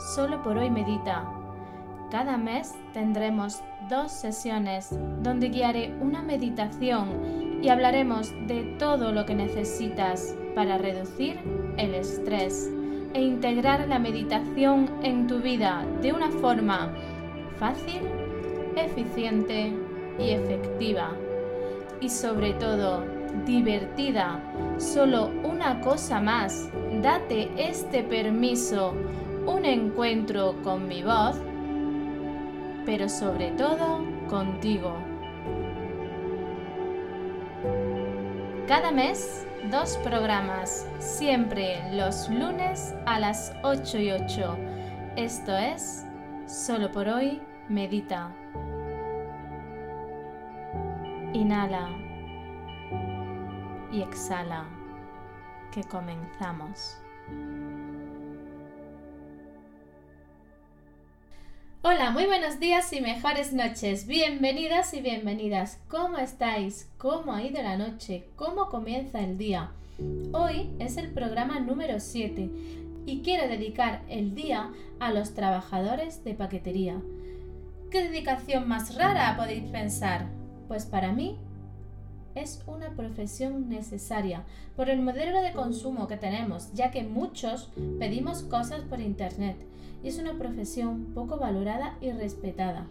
Solo por hoy medita. Cada mes tendremos dos sesiones donde guiaré una meditación y hablaremos de todo lo que necesitas para reducir el estrés e integrar la meditación en tu vida de una forma fácil, eficiente y efectiva. Y sobre todo, divertida. Solo una cosa más, date este permiso un encuentro con mi voz, pero sobre todo contigo. Cada mes, dos programas, siempre los lunes a las 8 y 8. Esto es, solo por hoy, medita. Inhala y exhala, que comenzamos. Hola, muy buenos días y mejores noches. Bienvenidas y bienvenidas. ¿Cómo estáis? ¿Cómo ha ido la noche? ¿Cómo comienza el día? Hoy es el programa número 7 y quiero dedicar el día a los trabajadores de paquetería. ¿Qué dedicación más rara podéis pensar? Pues para mí es una profesión necesaria por el modelo de consumo que tenemos, ya que muchos pedimos cosas por Internet y es una profesión poco valorada y respetada.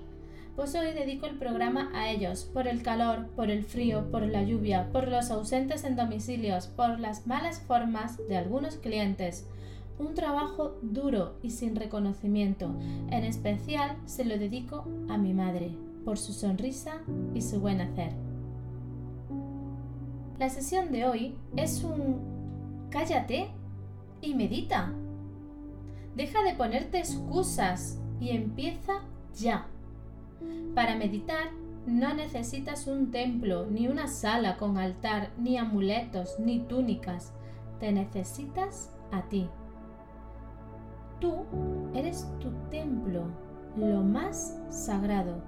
Pues hoy dedico el programa a ellos, por el calor, por el frío, por la lluvia, por los ausentes en domicilios, por las malas formas de algunos clientes. Un trabajo duro y sin reconocimiento. En especial se lo dedico a mi madre, por su sonrisa y su buen hacer. La sesión de hoy es un cállate y medita. Deja de ponerte excusas y empieza ya. Para meditar no necesitas un templo, ni una sala con altar, ni amuletos, ni túnicas. Te necesitas a ti. Tú eres tu templo, lo más sagrado.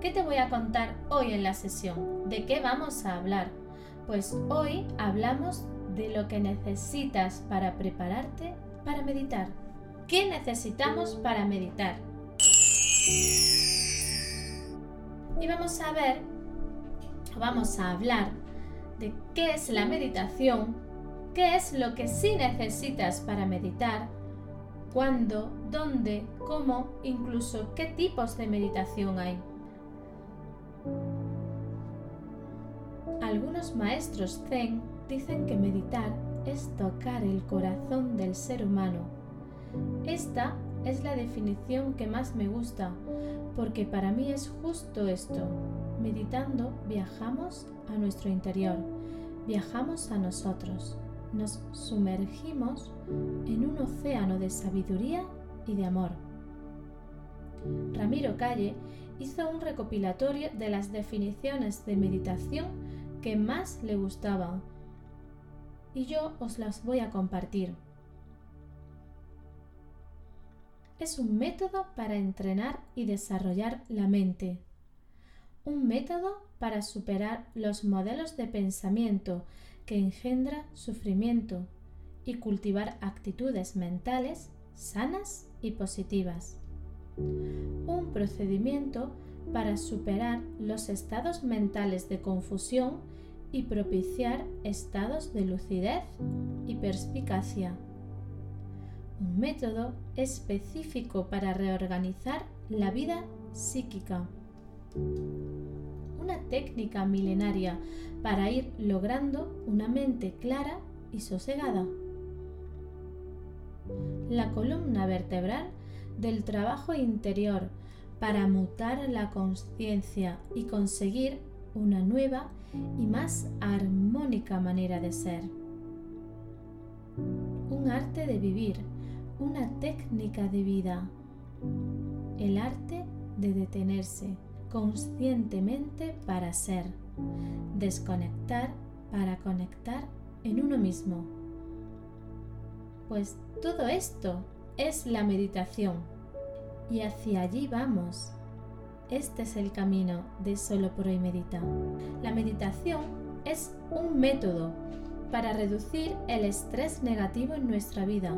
¿Qué te voy a contar hoy en la sesión? ¿De qué vamos a hablar? Pues hoy hablamos de lo que necesitas para prepararte para meditar. ¿Qué necesitamos para meditar? Y vamos a ver, vamos a hablar de qué es la meditación, qué es lo que sí necesitas para meditar, cuándo, dónde, cómo, incluso qué tipos de meditación hay. Algunos maestros zen dicen que meditar es tocar el corazón del ser humano esta es la definición que más me gusta, porque para mí es justo esto. Meditando viajamos a nuestro interior, viajamos a nosotros, nos sumergimos en un océano de sabiduría y de amor. Ramiro Calle hizo un recopilatorio de las definiciones de meditación que más le gustaban y yo os las voy a compartir. Es un método para entrenar y desarrollar la mente. Un método para superar los modelos de pensamiento que engendra sufrimiento y cultivar actitudes mentales sanas y positivas. Un procedimiento para superar los estados mentales de confusión y propiciar estados de lucidez y perspicacia un método específico para reorganizar la vida psíquica. Una técnica milenaria para ir logrando una mente clara y sosegada. La columna vertebral del trabajo interior para mutar la conciencia y conseguir una nueva y más armónica manera de ser. Un arte de vivir una técnica de vida, el arte de detenerse conscientemente para ser, desconectar para conectar en uno mismo. Pues todo esto es la meditación y hacia allí vamos. Este es el camino de Solo por hoy medita. La meditación es un método para reducir el estrés negativo en nuestra vida.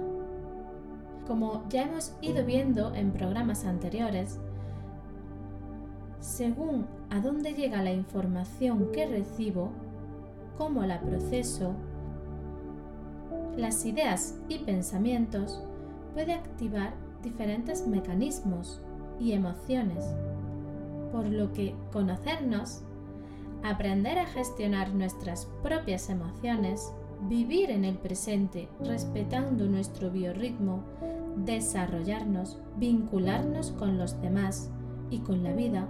Como ya hemos ido viendo en programas anteriores, según a dónde llega la información que recibo, cómo la proceso, las ideas y pensamientos puede activar diferentes mecanismos y emociones, por lo que conocernos, aprender a gestionar nuestras propias emociones, vivir en el presente respetando nuestro biorritmo, desarrollarnos, vincularnos con los demás y con la vida,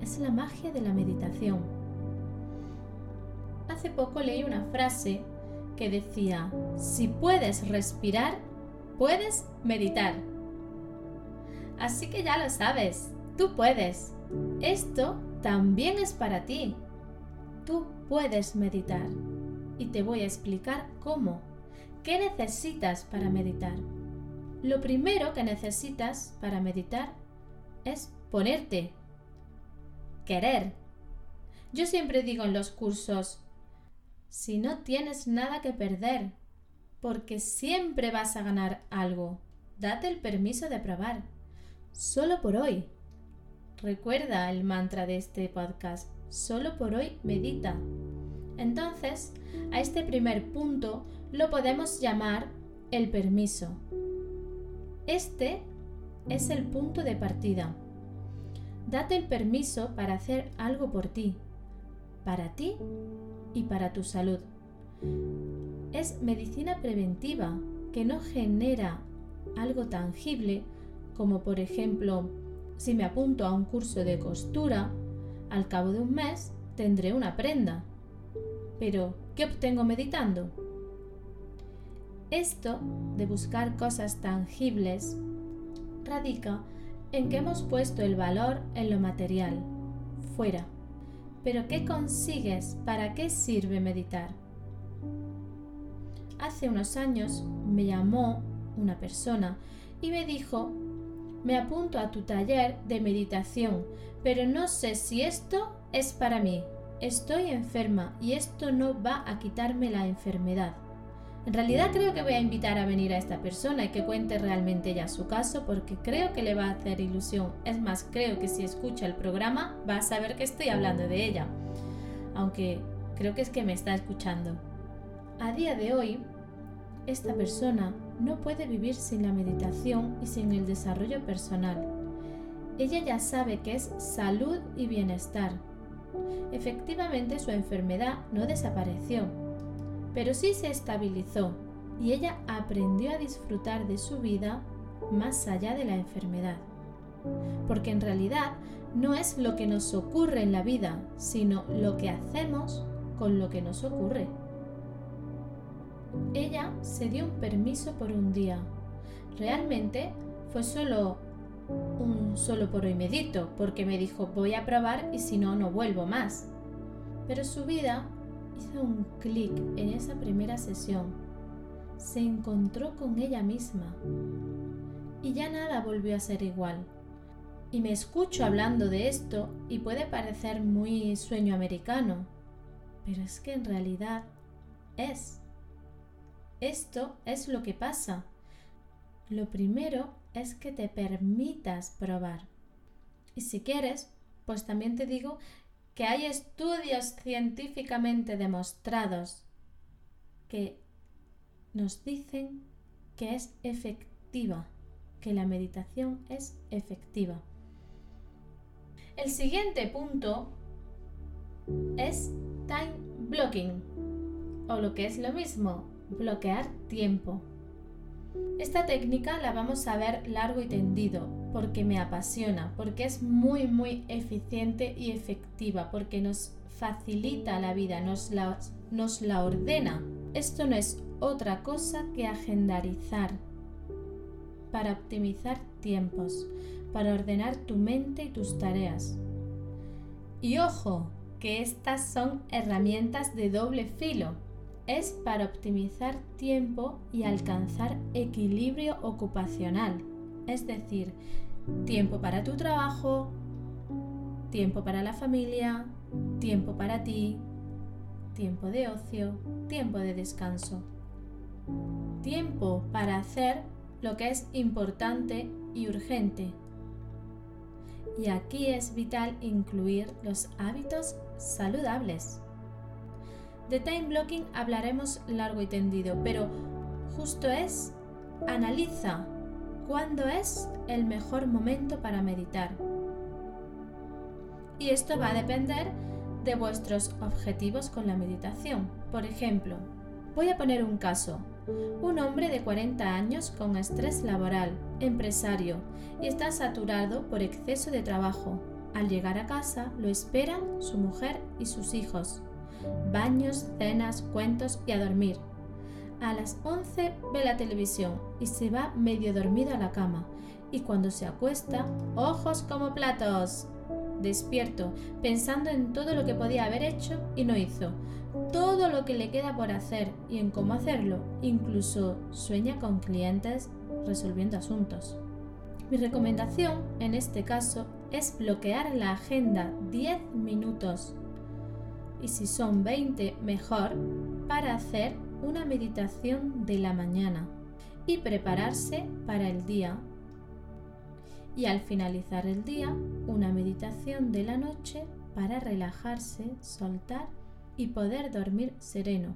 es la magia de la meditación. Hace poco leí una frase que decía, si puedes respirar, puedes meditar. Así que ya lo sabes, tú puedes. Esto también es para ti. Tú puedes meditar. Y te voy a explicar cómo. ¿Qué necesitas para meditar? Lo primero que necesitas para meditar es ponerte. Querer. Yo siempre digo en los cursos, si no tienes nada que perder, porque siempre vas a ganar algo. Date el permiso de probar. Solo por hoy. Recuerda el mantra de este podcast. Solo por hoy medita. Entonces, a este primer punto lo podemos llamar el permiso. Este es el punto de partida. Date el permiso para hacer algo por ti, para ti y para tu salud. Es medicina preventiva que no genera algo tangible como por ejemplo si me apunto a un curso de costura, al cabo de un mes tendré una prenda. Pero, ¿qué obtengo meditando? Esto de buscar cosas tangibles radica en que hemos puesto el valor en lo material, fuera. Pero ¿qué consigues? ¿Para qué sirve meditar? Hace unos años me llamó una persona y me dijo, me apunto a tu taller de meditación, pero no sé si esto es para mí. Estoy enferma y esto no va a quitarme la enfermedad. En realidad creo que voy a invitar a venir a esta persona y que cuente realmente ya su caso porque creo que le va a hacer ilusión. Es más, creo que si escucha el programa va a saber que estoy hablando de ella. Aunque creo que es que me está escuchando. A día de hoy, esta persona no puede vivir sin la meditación y sin el desarrollo personal. Ella ya sabe que es salud y bienestar. Efectivamente su enfermedad no desapareció, pero sí se estabilizó y ella aprendió a disfrutar de su vida más allá de la enfermedad. Porque en realidad no es lo que nos ocurre en la vida, sino lo que hacemos con lo que nos ocurre. Ella se dio un permiso por un día. Realmente fue solo un solo por hoy medito, porque me dijo voy a probar y si no, no vuelvo más. Pero su vida hizo un clic en esa primera sesión. Se encontró con ella misma. Y ya nada volvió a ser igual. Y me escucho hablando de esto y puede parecer muy sueño americano, pero es que en realidad es. Esto es lo que pasa. Lo primero es que te permitas probar. Y si quieres, pues también te digo que hay estudios científicamente demostrados que nos dicen que es efectiva, que la meditación es efectiva. El siguiente punto es time blocking, o lo que es lo mismo, bloquear tiempo. Esta técnica la vamos a ver largo y tendido porque me apasiona, porque es muy muy eficiente y efectiva, porque nos facilita la vida, nos la, nos la ordena. Esto no es otra cosa que agendarizar. para optimizar tiempos, para ordenar tu mente y tus tareas. Y ojo, que estas son herramientas de doble filo. Es para optimizar tiempo y alcanzar equilibrio ocupacional, es decir, tiempo para tu trabajo, tiempo para la familia, tiempo para ti, tiempo de ocio, tiempo de descanso. Tiempo para hacer lo que es importante y urgente. Y aquí es vital incluir los hábitos saludables. De time blocking hablaremos largo y tendido, pero justo es, analiza cuándo es el mejor momento para meditar. Y esto va a depender de vuestros objetivos con la meditación. Por ejemplo, voy a poner un caso. Un hombre de 40 años con estrés laboral, empresario, y está saturado por exceso de trabajo. Al llegar a casa lo esperan su mujer y sus hijos. Baños, cenas, cuentos y a dormir. A las 11 ve la televisión y se va medio dormido a la cama. Y cuando se acuesta, ojos como platos despierto, pensando en todo lo que podía haber hecho y no hizo, todo lo que le queda por hacer y en cómo hacerlo, incluso sueña con clientes resolviendo asuntos. Mi recomendación en este caso es bloquear la agenda 10 minutos y si son 20 mejor para hacer una meditación de la mañana y prepararse para el día y al finalizar el día una meditación de la noche para relajarse, soltar y poder dormir sereno.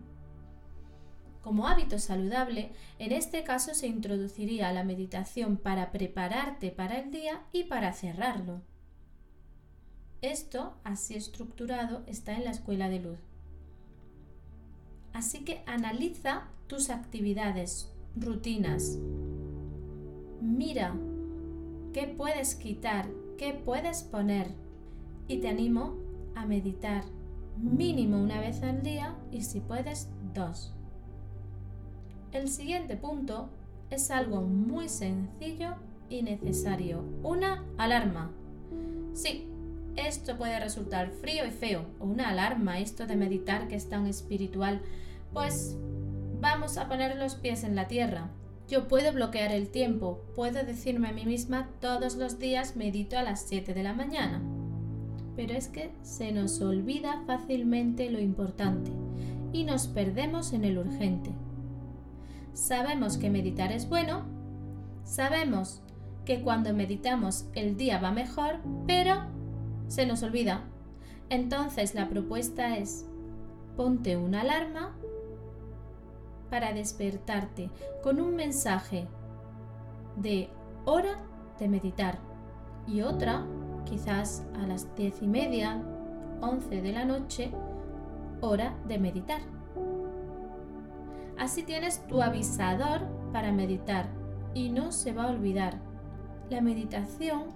Como hábito saludable, en este caso se introduciría la meditación para prepararte para el día y para cerrarlo. Esto, así estructurado, está en la escuela de luz. Así que analiza tus actividades, rutinas. Mira qué puedes quitar, qué puedes poner. Y te animo a meditar mínimo una vez al día y si puedes dos. El siguiente punto es algo muy sencillo y necesario. Una alarma. Sí, esto puede resultar frío y feo, o una alarma, esto de meditar que es tan espiritual. Pues vamos a poner los pies en la tierra. Yo puedo bloquear el tiempo, puedo decirme a mí misma todos los días medito a las 7 de la mañana. Pero es que se nos olvida fácilmente lo importante y nos perdemos en el urgente. Sabemos que meditar es bueno, sabemos que cuando meditamos el día va mejor, pero se nos olvida. Entonces la propuesta es, ponte una alarma para despertarte con un mensaje de hora de meditar y otra quizás a las diez y media, once de la noche, hora de meditar. Así tienes tu avisador para meditar y no se va a olvidar. La meditación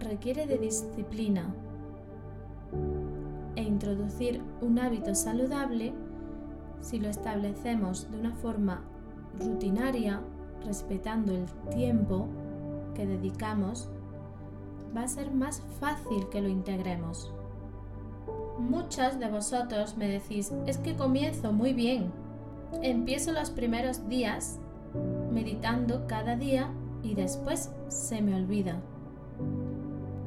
requiere de disciplina e introducir un hábito saludable si lo establecemos de una forma rutinaria, respetando el tiempo que dedicamos, va a ser más fácil que lo integremos. Muchos de vosotros me decís, es que comienzo muy bien. Empiezo los primeros días meditando cada día y después se me olvida.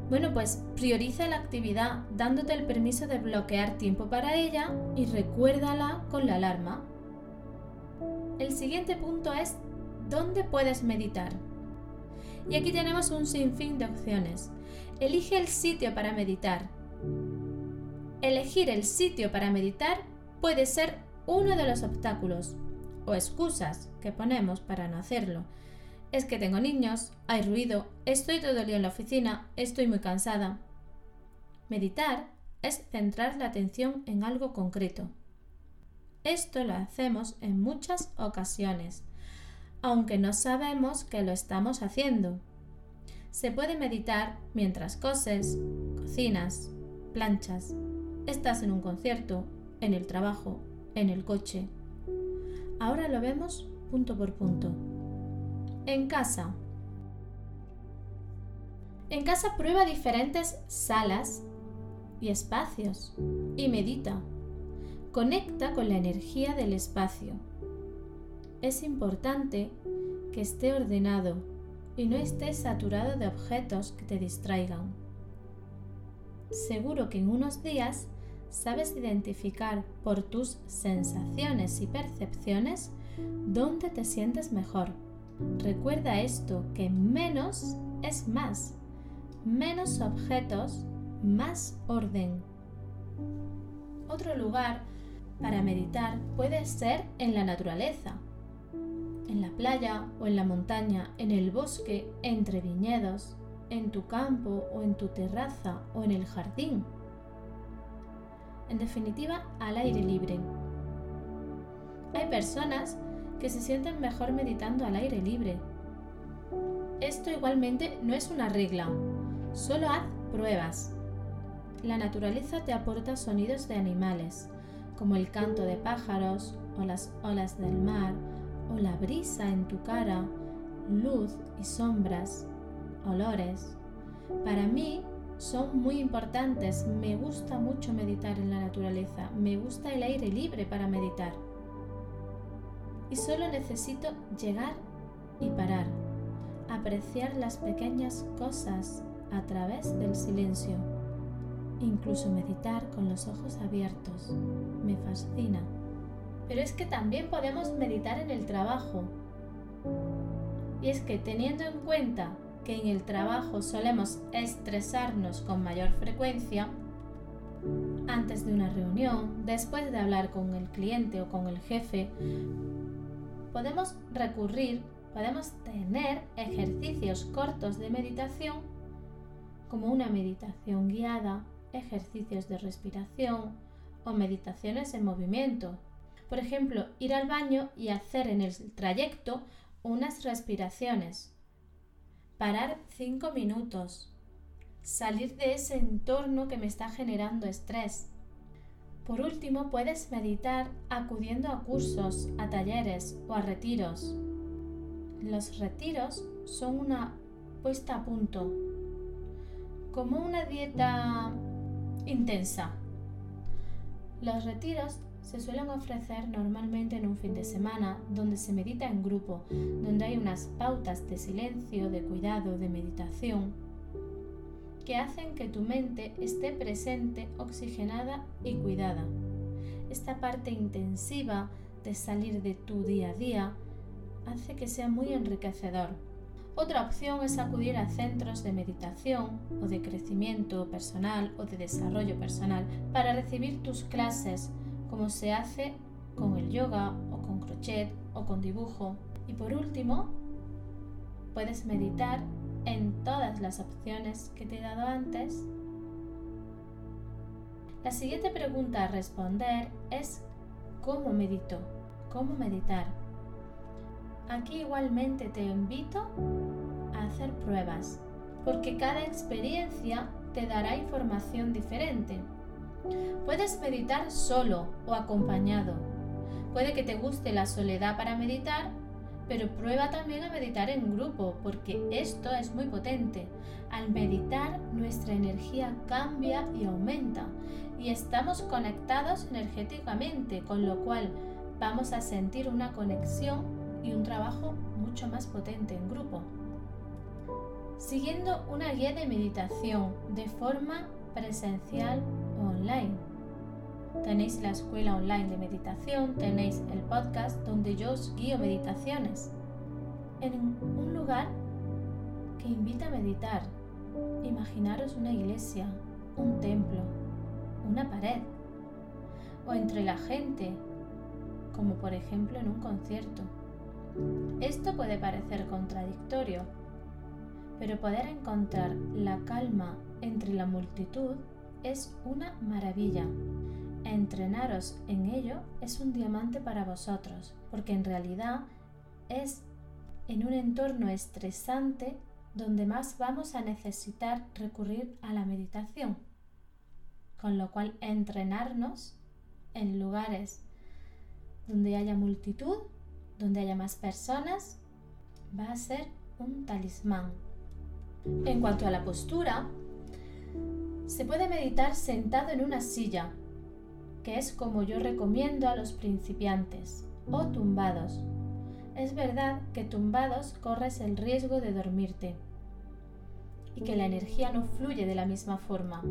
Bueno, pues prioriza la actividad dándote el permiso de bloquear tiempo para ella y recuérdala con la alarma. El siguiente punto es ¿dónde puedes meditar? Y aquí tenemos un sinfín de opciones. Elige el sitio para meditar. Elegir el sitio para meditar puede ser uno de los obstáculos o excusas que ponemos para no hacerlo es que tengo niños, hay ruido, estoy todo el día en la oficina, estoy muy cansada. Meditar es centrar la atención en algo concreto. Esto lo hacemos en muchas ocasiones, aunque no sabemos que lo estamos haciendo. Se puede meditar mientras coses, cocinas, planchas, estás en un concierto, en el trabajo, en el coche. Ahora lo vemos punto por punto. En casa, En casa prueba diferentes salas y espacios y medita. Conecta con la energía del espacio. Es importante que esté ordenado y no esté saturado de objetos que te distraigan. Seguro que en unos días sabes identificar por tus sensaciones y percepciones dónde te sientes mejor. Recuerda esto, que menos es más. Menos objetos, más orden. Otro lugar para meditar puede ser en la naturaleza, en la playa o en la montaña, en el bosque, entre viñedos, en tu campo o en tu terraza o en el jardín. En definitiva, al aire libre. Hay personas que se sienten mejor meditando al aire libre. Esto igualmente no es una regla, solo haz pruebas. La naturaleza te aporta sonidos de animales, como el canto de pájaros o las olas del mar o la brisa en tu cara, luz y sombras, olores. Para mí son muy importantes. Me gusta mucho meditar en la naturaleza. Me gusta el aire libre para meditar. Y solo necesito llegar y parar. Apreciar las pequeñas cosas a través del silencio. Incluso meditar con los ojos abiertos. Me fascina. Pero es que también podemos meditar en el trabajo. Y es que teniendo en cuenta que en el trabajo solemos estresarnos con mayor frecuencia, antes de una reunión, después de hablar con el cliente o con el jefe, podemos recurrir, podemos tener ejercicios cortos de meditación, como una meditación guiada, ejercicios de respiración o meditaciones en movimiento. Por ejemplo, ir al baño y hacer en el trayecto unas respiraciones parar cinco minutos, salir de ese entorno que me está generando estrés. Por último, puedes meditar acudiendo a cursos, a talleres o a retiros. Los retiros son una puesta a punto, como una dieta intensa. Los retiros se suelen ofrecer normalmente en un fin de semana donde se medita en grupo, donde hay unas pautas de silencio, de cuidado, de meditación, que hacen que tu mente esté presente, oxigenada y cuidada. Esta parte intensiva de salir de tu día a día hace que sea muy enriquecedor. Otra opción es acudir a centros de meditación o de crecimiento personal o de desarrollo personal para recibir tus clases como se hace con el yoga o con crochet o con dibujo. Y por último, puedes meditar en todas las opciones que te he dado antes. La siguiente pregunta a responder es ¿cómo medito? ¿Cómo meditar? Aquí igualmente te invito a hacer pruebas, porque cada experiencia te dará información diferente. Puedes meditar solo o acompañado. Puede que te guste la soledad para meditar, pero prueba también a meditar en grupo, porque esto es muy potente. Al meditar, nuestra energía cambia y aumenta, y estamos conectados energéticamente, con lo cual vamos a sentir una conexión y un trabajo mucho más potente en grupo. Siguiendo una guía de meditación de forma presencial online. Tenéis la escuela online de meditación, tenéis el podcast donde yo os guío meditaciones. En un lugar que invita a meditar. Imaginaros una iglesia, un templo, una pared o entre la gente, como por ejemplo en un concierto. Esto puede parecer contradictorio, pero poder encontrar la calma entre la multitud es una maravilla. Entrenaros en ello es un diamante para vosotros, porque en realidad es en un entorno estresante donde más vamos a necesitar recurrir a la meditación. Con lo cual, entrenarnos en lugares donde haya multitud, donde haya más personas, va a ser un talismán En cuanto a la postura, se puede meditar sentado en una silla, que es como yo recomiendo a los principiantes, o tumbados. Es verdad que tumbados corres el riesgo de dormirte y que la energía no fluye de la misma forma,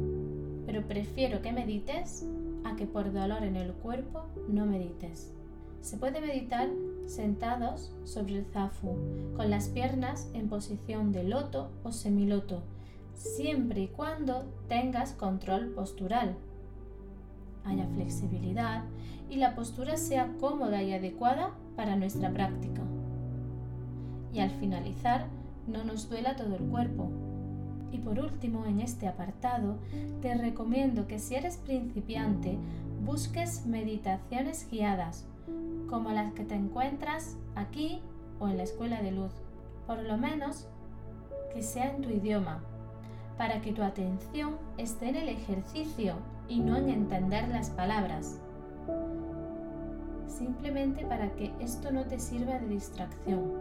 pero prefiero que medites a que por dolor en el cuerpo no medites. Se puede meditar sentados sobre el zafu, con las piernas en posición de loto o semiloto, siempre y cuando tengas control postural, haya flexibilidad y la postura sea cómoda y adecuada para nuestra práctica. Y al finalizar, no nos duela todo el cuerpo. Y por último, en este apartado, te recomiendo que si eres principiante, busques meditaciones guiadas, como las que te encuentras aquí o en la escuela de luz. Por lo menos que sea en tu idioma, para que tu atención esté en el ejercicio y no en entender las palabras. Simplemente para que esto no te sirva de distracción.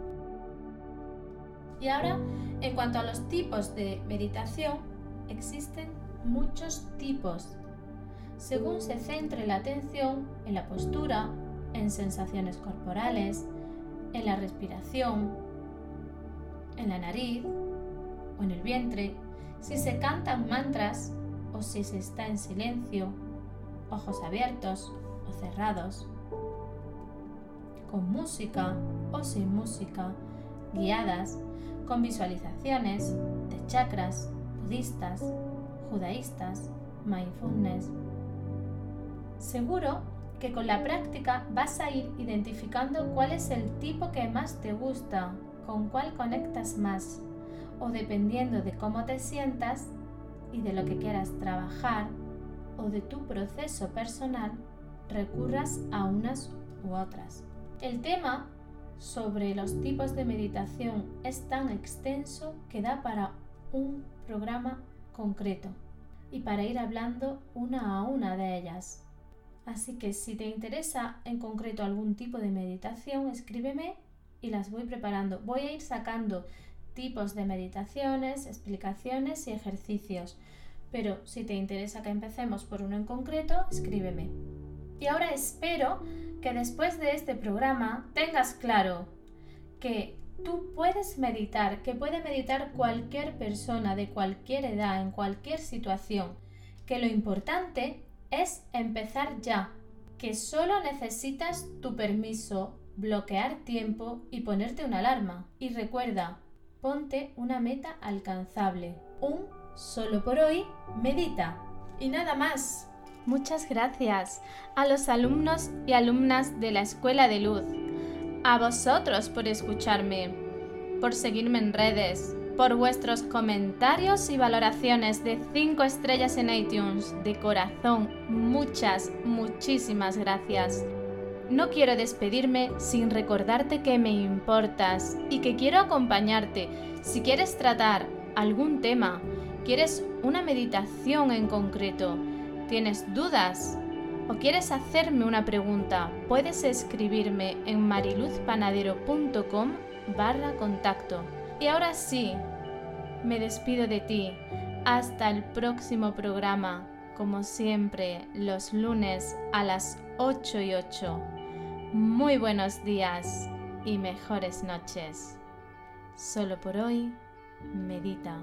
Y ahora, en cuanto a los tipos de meditación, existen muchos tipos. Según se centre la atención en la postura, en sensaciones corporales, en la respiración, en la nariz o en el vientre, si se cantan mantras o si se está en silencio, ojos abiertos o cerrados, con música o sin música, guiadas, con visualizaciones de chakras, budistas, judaístas, mindfulness. Seguro que con la práctica vas a ir identificando cuál es el tipo que más te gusta, con cuál conectas más, o dependiendo de cómo te sientas y de lo que quieras trabajar o de tu proceso personal, recurras a unas u otras. El tema sobre los tipos de meditación es tan extenso que da para un programa concreto y para ir hablando una a una de ellas. Así que si te interesa en concreto algún tipo de meditación, escríbeme y las voy preparando. Voy a ir sacando tipos de meditaciones, explicaciones y ejercicios. Pero si te interesa que empecemos por uno en concreto, escríbeme. Y ahora espero que después de este programa tengas claro que tú puedes meditar, que puede meditar cualquier persona de cualquier edad, en cualquier situación, que lo importante es empezar ya, que solo necesitas tu permiso, bloquear tiempo y ponerte una alarma. Y recuerda, ponte una meta alcanzable. Un solo por hoy, medita. Y nada más. Muchas gracias a los alumnos y alumnas de la Escuela de Luz, a vosotros por escucharme, por seguirme en redes, por vuestros comentarios y valoraciones de 5 estrellas en iTunes. De corazón, muchas, muchísimas gracias. No quiero despedirme sin recordarte que me importas y que quiero acompañarte. Si quieres tratar algún tema, quieres una meditación en concreto, tienes dudas o quieres hacerme una pregunta, puedes escribirme en mariluzpanadero.com barra contacto. Y ahora sí, me despido de ti. Hasta el próximo programa, como siempre, los lunes a las 8 y 8. Muy buenos días y mejores noches. Solo por hoy, medita.